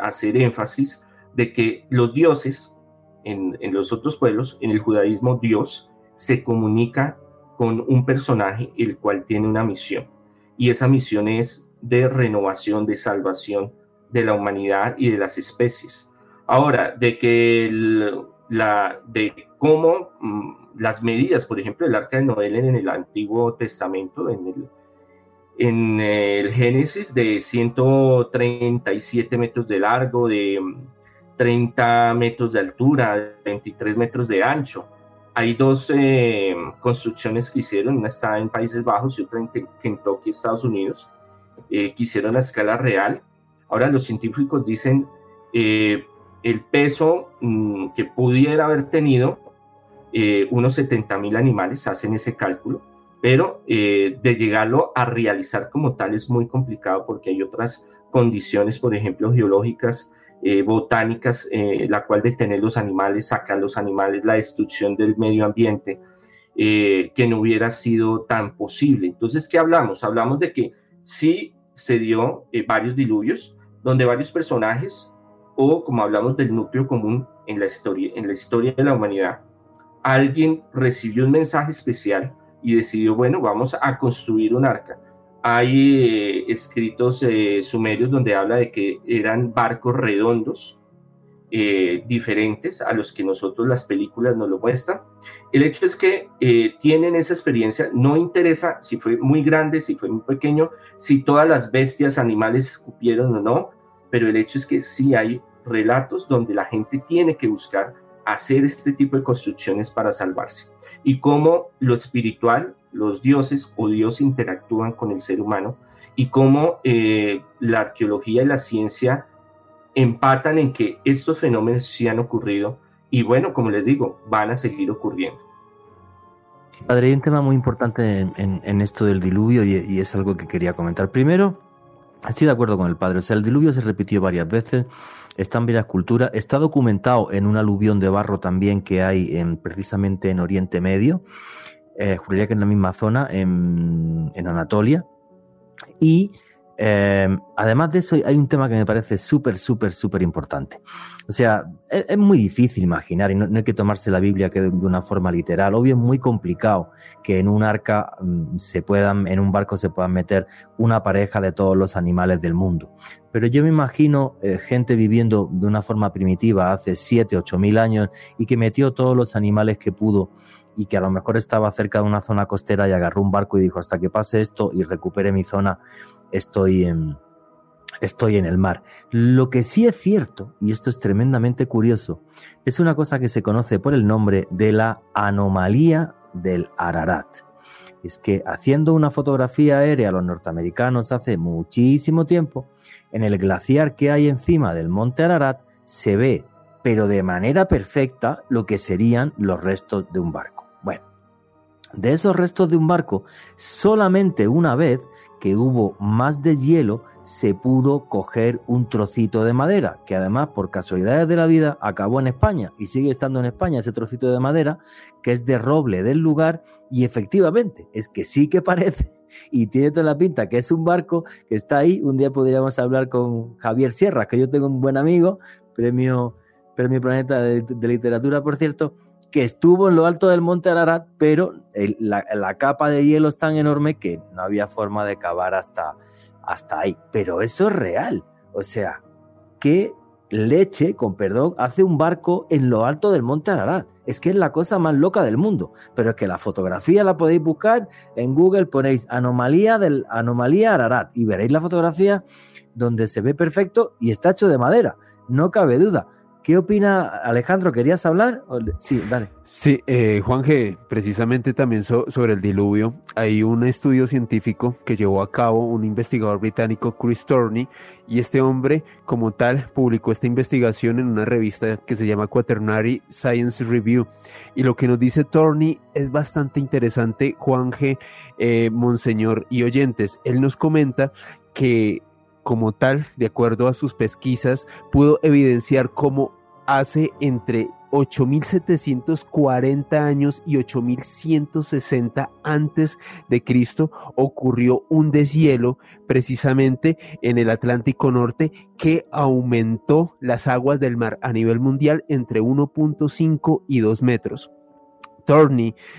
Speaker 4: hacer énfasis, de que los dioses en, los otros pueblos, en el judaísmo, Dios se comunica con un personaje el cual tiene una misión y esa misión es de renovación, de salvación de la humanidad y de las especies. Ahora, de que la, de cómo mm, las medidas, por ejemplo, el arca de Noé en el Antiguo Testamento, en el, en el Génesis, de 137 metros de largo, de 30 mm, metros de altura, 23 metros de ancho, hay dos eh, construcciones que hicieron, una está en Países Bajos y otra en Kentucky, Estados Unidos, eh, que hicieron a escala real. Ahora los científicos dicen eh, el peso mm, que pudiera haber tenido unos 70 mil animales, hacen ese cálculo, pero de llegarlo a realizar como tal es muy complicado porque hay otras condiciones, por ejemplo, geológicas, eh, botánicas, eh, la cual detener los animales, sacar los animales, la destrucción del medio ambiente, eh, que no hubiera sido tan posible. Entonces, ¿qué hablamos? Hablamos de que sí se dio varios diluvios, donde varios personajes, o como hablamos del núcleo común en la historia, en la historia de la humanidad, alguien recibió un mensaje especial y decidió, bueno, vamos a construir un arca hay eh, escritos eh, sumerios donde habla de que eran barcos redondos, eh, diferentes a los que nosotros las películas nos lo muestran. El hecho es que tienen esa experiencia, no interesa si fue muy grande, si fue muy pequeño, si todas las bestias, animales escupieron o no, pero el hecho es que sí hay relatos donde la gente tiene que buscar hacer este tipo de construcciones para salvarse. Y cómo lo espiritual los dioses o Dios interactúan con el ser humano y cómo eh, la arqueología y la ciencia empatan en que estos fenómenos sí han ocurrido y bueno, como les digo, van a seguir ocurriendo.
Speaker 1: Padre, hay un tema muy importante en, esto del diluvio y, y, es algo que quería comentar. Primero, estoy de acuerdo con el padre, o sea, el diluvio se repitió varias veces, está en varias culturas, está documentado en un aluvión de barro también que hay en, precisamente en Oriente Medio, eh, juraría que en la misma zona, en, Anatolia. Y eh, además de eso, hay un tema que me parece súper, súper, súper importante. O sea, es, muy difícil imaginar, y no, hay que tomarse la Biblia de, una forma literal. Obvio, es muy complicado que en un arca mm, se puedan, en un barco se puedan meter una pareja de todos los animales del mundo. Pero yo me imagino eh, gente viviendo de una forma primitiva hace 7, 8 mil años y que metió todos los animales que pudo y que a lo mejor estaba cerca de una zona costera y agarró un barco y dijo, hasta que pase esto y recupere mi zona, estoy en, estoy en el mar. Lo que sí es cierto, y esto es tremendamente curioso, es una cosa que se conoce por el nombre de la anomalía del Ararat. Es que haciendo una fotografía aérea a los norteamericanos hace muchísimo tiempo, en el glaciar que hay encima del monte Ararat se ve, pero de manera perfecta, lo que serían los restos de un barco. Bueno, de esos restos de un barco, solamente una vez que hubo más de hielo, se pudo coger un trocito de madera, que además por casualidades de la vida acabó en España y sigue estando en España ese trocito de madera, que es de roble del lugar y efectivamente es que sí que parece <laughs> y tiene toda la pinta que es un barco que está ahí. Un día podríamos hablar con Javier Sierra, que yo tengo un buen amigo, premio, premio Planeta de Literatura, por cierto, que estuvo en lo alto del monte Ararat, pero la, capa de hielo es tan enorme que no había forma de cavar hasta, hasta ahí. Pero eso es real. O sea, ¿qué leche, con perdón, hace un barco en lo alto del monte Ararat? Es que es la cosa más loca del mundo. Pero es que la fotografía la podéis buscar en Google, ponéis anomalía del anomalía Ararat y veréis la fotografía donde se ve perfecto y está hecho de madera. No cabe duda. ¿Qué opina Alejandro? ¿Querías hablar? Sí, dale.
Speaker 3: Sí, eh, Juan G., precisamente también sobre el diluvio, hay un estudio científico que llevó a cabo un investigador británico, Chris Torney, y este hombre, como tal, publicó esta investigación en una revista que se llama Quaternary Science Review. Y lo que nos dice Torney es bastante interesante, Juan G., eh, Monseñor y oyentes. Él nos comenta que como tal, de acuerdo a sus pesquisas, pudo evidenciar cómo hace entre 8740 años y 8160 antes de Cristo ocurrió un deshielo precisamente en el Atlántico Norte que aumentó las aguas del mar a nivel mundial entre 1.5 y 2 metros.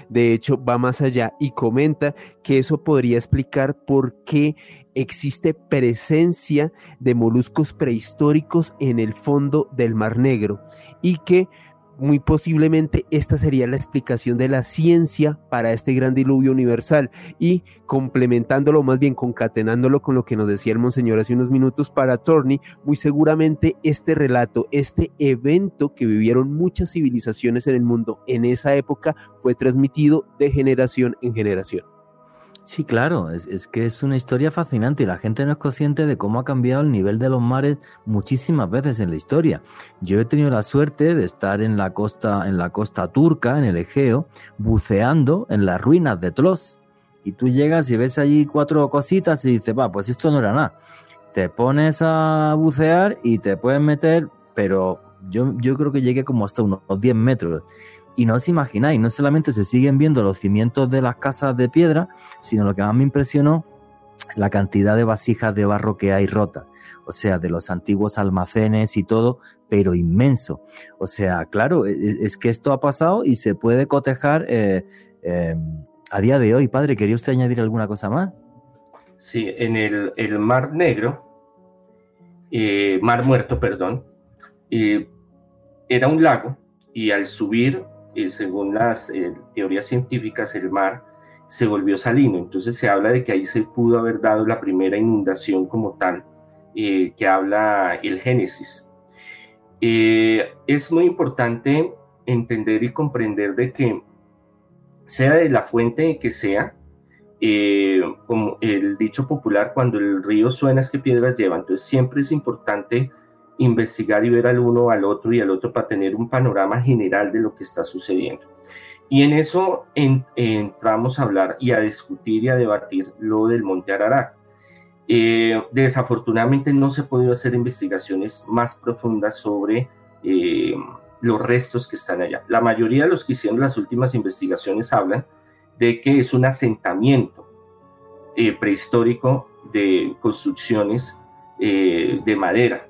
Speaker 3: De hecho, va más allá y comenta que eso podría explicar por qué existe presencia de moluscos prehistóricos en el fondo del Mar Negro y que muy posiblemente esta sería la explicación de la ciencia para este gran diluvio universal y complementándolo, más bien concatenándolo con lo que nos decía el monseñor hace unos minutos para Torney, muy seguramente este relato, este evento que vivieron muchas civilizaciones en el mundo en esa época fue transmitido de generación en generación.
Speaker 1: Sí, claro, es, que es una historia fascinante y la gente no es consciente de cómo ha cambiado el nivel de los mares muchísimas veces en la historia. Yo he tenido la suerte de estar en la costa, en la costa turca, en el Egeo, buceando en las ruinas de Tlos. Y tú llegas y ves allí cuatro cositas y dices, va, pues esto no era nada. Te pones a bucear y te puedes meter, pero yo, yo creo que llegué como hasta unos 10 metros. Y no os imagináis, no solamente se siguen viendo los cimientos de las casas de piedra, sino lo que más me impresionó, la cantidad de vasijas de barro que hay rotas. O sea, de los antiguos almacenes y todo, pero inmenso. O sea, claro, e, e, es, que esto ha pasado y se puede cotejar eh, em, a día de hoy. Padre, ¿quería usted añadir alguna cosa más?
Speaker 4: Sí, en el, Mar Negro, eh, Mar Muerto, perdón, eh, era un lago y al subir según las eh, teorías científicas, el mar se volvió salino. Entonces se habla de que ahí se pudo haber dado la primera inundación como tal, eh, que habla el Génesis. Eh, es muy importante entender y comprender de que sea de la fuente que sea, como el dicho popular, cuando el río suena es que piedras lleva. Entonces siempre es importante investigar y ver al uno, al otro y al otro para tener un panorama general de lo que está sucediendo. Y en eso entramos a hablar y a discutir y a debatir lo del Monte Ararat. Eh, desafortunadamente no se ha podido hacer investigaciones más profundas sobre eh, los restos que están allá. La mayoría de los que hicieron las últimas investigaciones hablan de que es un asentamiento eh, prehistórico de construcciones eh, de madera.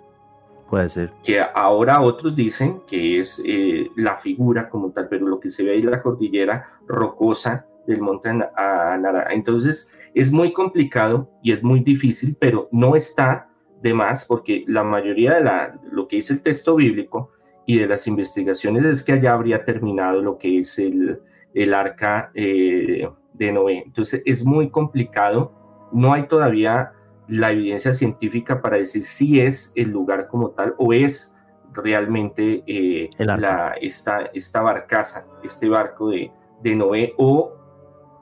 Speaker 1: Puede ser.
Speaker 4: Que ahora otros dicen que es eh, la figura como tal, pero lo que se ve ahí es la cordillera rocosa del monte Nara. Entonces es muy complicado y es muy difícil, pero no está de más porque la mayoría de lo que dice el texto bíblico y de las investigaciones es que allá habría terminado lo que es el, el arca eh, de Noé. Entonces es muy complicado, no hay todavía la evidencia científica para decir si es el lugar como tal o es realmente eh, la, esta, esta barcaza, este barco de, de, Noé o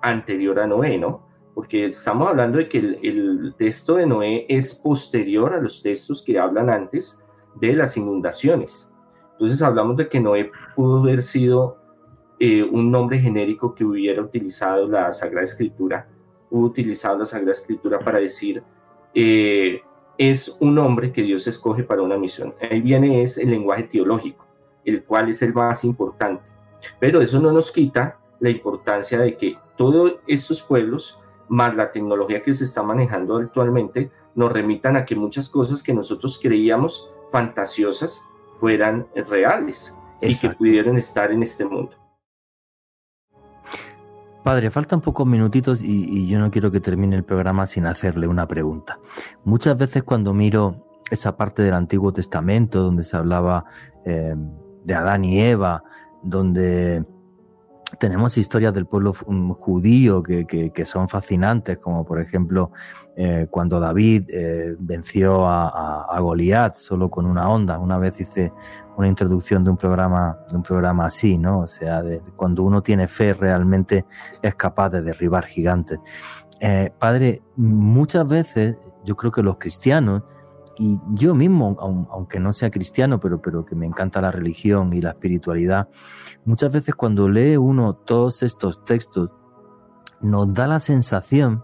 Speaker 4: anterior a Noé, ¿no? Porque estamos hablando de que el, el, texto de Noé es posterior a los textos que hablan antes de las inundaciones. Entonces hablamos de que Noé pudo haber sido eh, un nombre genérico que hubiera utilizado la Sagrada Escritura, hubo utilizado la Sagrada Escritura para decir eh, es un hombre que Dios escoge para una misión. Ahí viene es el lenguaje teológico, el cual es el más importante. Pero eso no nos quita la importancia de que todos estos pueblos, más la tecnología que se está manejando actualmente, nos remitan a que muchas cosas que nosotros creíamos fantasiosas fueran reales y que pudieran estar en este mundo.
Speaker 1: Padre, faltan pocos minutitos y, yo no quiero que termine el programa sin hacerle una pregunta. Muchas veces cuando miro esa parte del Antiguo Testamento donde se hablaba eh, de Adán y Eva, donde tenemos historias del pueblo judío que, son fascinantes, como por ejemplo eh, cuando David eh, venció a, a, Goliat solo con una onda. Una vez hice una introducción de un programa, de un programa así, ¿no? O sea, cuando uno tiene fe realmente es capaz de derribar gigantes. Eh, padre, muchas veces yo creo que los cristianos, y yo mismo, aunque no sea cristiano, pero, pero que me encanta la religión y la espiritualidad, muchas veces cuando lee uno todos estos textos, nos da la sensación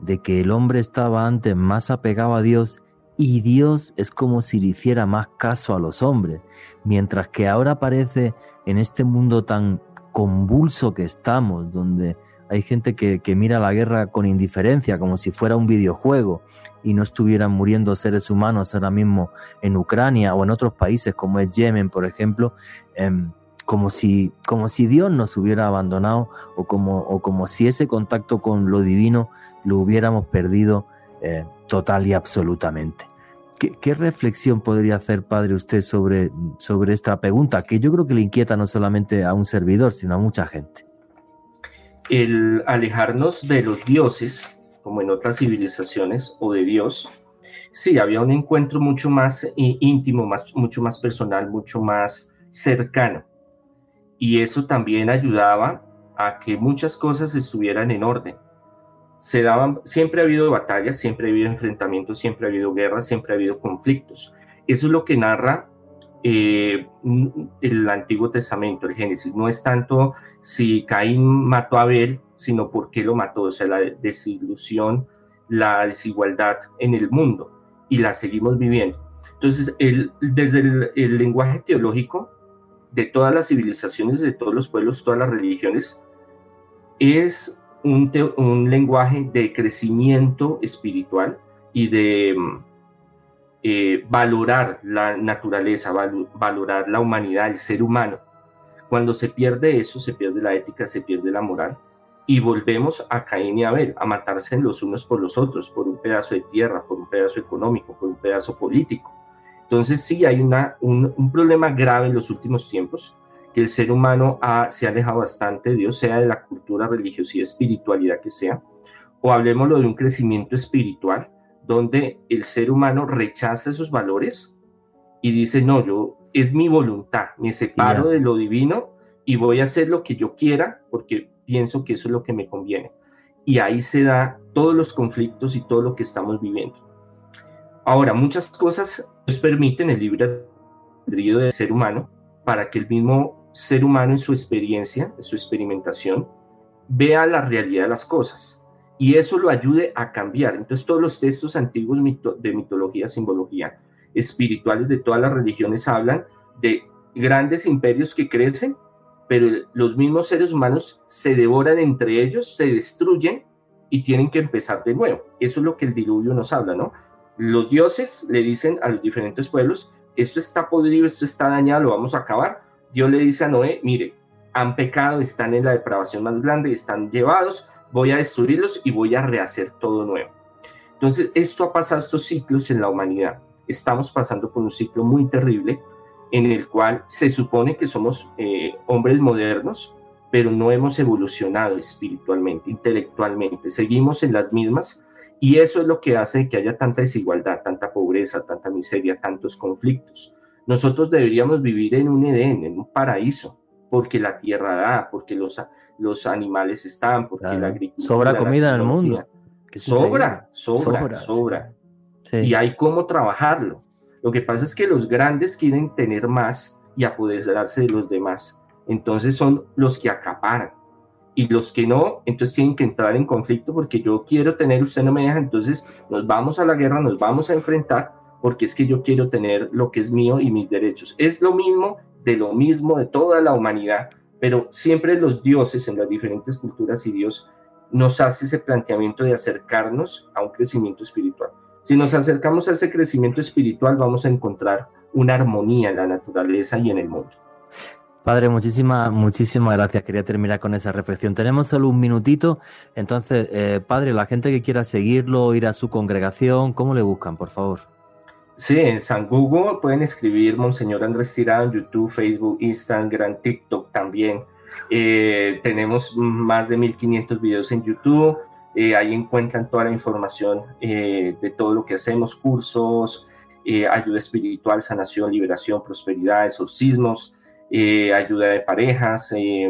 Speaker 1: de que el hombre estaba antes más apegado a Dios y Dios es como si le hiciera más caso a los hombres, mientras que ahora parece en este mundo tan convulso que estamos, donde hay gente que, mira la guerra con indiferencia, como si fuera un videojuego, y no estuvieran muriendo seres humanos ahora mismo en Ucrania o en otros países como es Yemen, por ejemplo, em, como, si, como si Dios nos hubiera abandonado o como, o como si ese contacto con lo divino lo hubiéramos perdido eh, total y absolutamente. ¿Qué, reflexión podría hacer, padre, usted sobre, sobre esta pregunta que yo creo que le inquieta no solamente a un servidor, sino a mucha gente?
Speaker 4: El alejarnos de los dioses, como en otras civilizaciones, o de Dios, sí, había un encuentro mucho más íntimo, más, mucho más personal, mucho más cercano. Y eso también ayudaba a que muchas cosas estuvieran en orden se daban, siempre ha habido batallas, siempre ha habido enfrentamientos, siempre ha habido guerras, siempre ha habido conflictos. Eso es lo que narra eh, el Antiguo Testamento, el Génesis. No es tanto si Caín mató a Abel, sino por qué lo mató, o sea, la desilusión, la desigualdad en el mundo y la seguimos viviendo. Entonces, el, desde el, el lenguaje teológico de todas las civilizaciones, de todos los pueblos, todas las religiones, es un, lenguaje de crecimiento espiritual y de mm, eh, valorar la naturaleza, valorar la humanidad, el ser humano. Cuando se pierde eso, se pierde la ética, se pierde la moral y volvemos a Caín y Abel, a matarse los unos por los otros, por un pedazo de tierra, por un pedazo económico, por un pedazo político. Entonces sí hay una, un, problema grave en los últimos tiempos que el ser humano se ha alejado bastante Dios, sea de la cultura, religiosidad, espiritualidad que sea, o hablemoslo de un crecimiento espiritual, donde el ser humano rechaza esos valores y dice, no, yo es mi voluntad, me separo de lo divino y voy a hacer lo que yo quiera porque pienso que eso es lo que me conviene. Y ahí se da todos los conflictos y todo lo que estamos viviendo. Ahora, muchas cosas nos permiten el libre albedrío del ser humano para que el mismo ser humano en su experiencia, en su experimentación, vea la realidad de las cosas y eso lo ayude a cambiar. Entonces todos los textos antiguos de mitología, simbología, espirituales de todas las religiones hablan de grandes imperios que crecen, pero los mismos seres humanos se devoran entre ellos, se destruyen y tienen que empezar de nuevo. Eso es lo que el diluvio nos habla, ¿no? Los dioses le dicen a los diferentes pueblos, esto está podrido, esto está dañado, lo vamos a acabar. Dios le dice a Noé, mire, han pecado, están en la depravación más grande, están llevados, voy a destruirlos y voy a rehacer todo nuevo. Entonces, esto ha pasado estos ciclos en la humanidad. Estamos pasando por un ciclo muy terrible en el cual se supone que somos eh, hombres modernos, pero no hemos evolucionado espiritualmente, intelectualmente. Seguimos en las mismas y eso es lo que hace que haya tanta desigualdad, tanta pobreza, tanta miseria, tantos conflictos. Nosotros deberíamos vivir en un Edén, en un paraíso, porque la tierra da, porque los, los animales están, porque la agricultura.
Speaker 1: Sobra comida en el mundo.
Speaker 4: Sobra, sobra, sobra, Y hay cómo trabajarlo. Lo que pasa es que los grandes quieren tener más y apoderarse de los demás. Entonces son los que acaparan y los que no, entonces tienen que entrar en conflicto porque yo quiero tener, usted no me deja, entonces nos vamos a la guerra, nos vamos a enfrentar porque es que yo quiero tener lo que es mío y mis derechos. Es lo mismo de lo mismo de toda la humanidad, pero siempre los dioses en las diferentes culturas y Dios nos hace ese planteamiento de acercarnos a un crecimiento espiritual. Si nos acercamos a ese crecimiento espiritual, vamos a encontrar una armonía en la naturaleza y en el mundo.
Speaker 1: Padre, muchísimas, muchísimas gracias. Quería terminar con esa reflexión. Tenemos solo un minutito. Entonces, eh, Padre, la gente que quiera seguirlo, ir a su congregación, ¿cómo le buscan, por favor?
Speaker 4: Sí, en San Google pueden escribir Monseñor Andrés Tirado en YouTube, Facebook, Instagram, TikTok también. Eh, tenemos más de 1500 videos en YouTube. Eh, ahí encuentran toda la información de todo lo que hacemos, cursos, ayuda espiritual, sanación, liberación, prosperidad, exorcismos. Eh, ayuda de parejas, eh,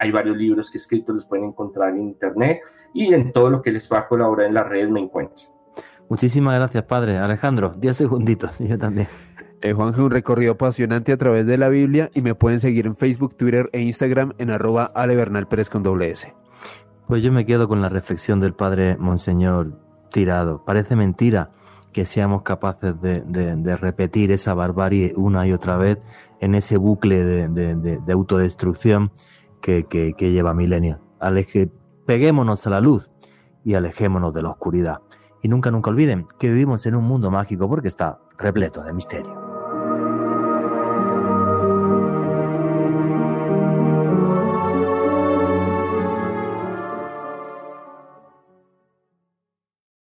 Speaker 4: hay varios libros que he escrito, los pueden encontrar en internet y en todo lo que les va a colaborar en las redes me encuentro.
Speaker 1: Muchísimas gracias, padre. Alejandro, 10 segunditos, <laughs> yo también.
Speaker 3: Eh, Juanje, un recorrido apasionante a través de la Biblia y me pueden seguir en Facebook, Twitter e Instagram en arroba Pérez con doble S.
Speaker 1: Pues yo me quedo con la reflexión del padre Monseñor Tirado. Parece mentira que seamos capaces de, repetir esa barbarie una y otra vez en ese bucle de, autodestrucción que, lleva milenios. Aleje, peguémonos a la luz y alejémonos de la oscuridad. Y nunca, nunca olviden que vivimos en un mundo mágico porque está repleto de misterio.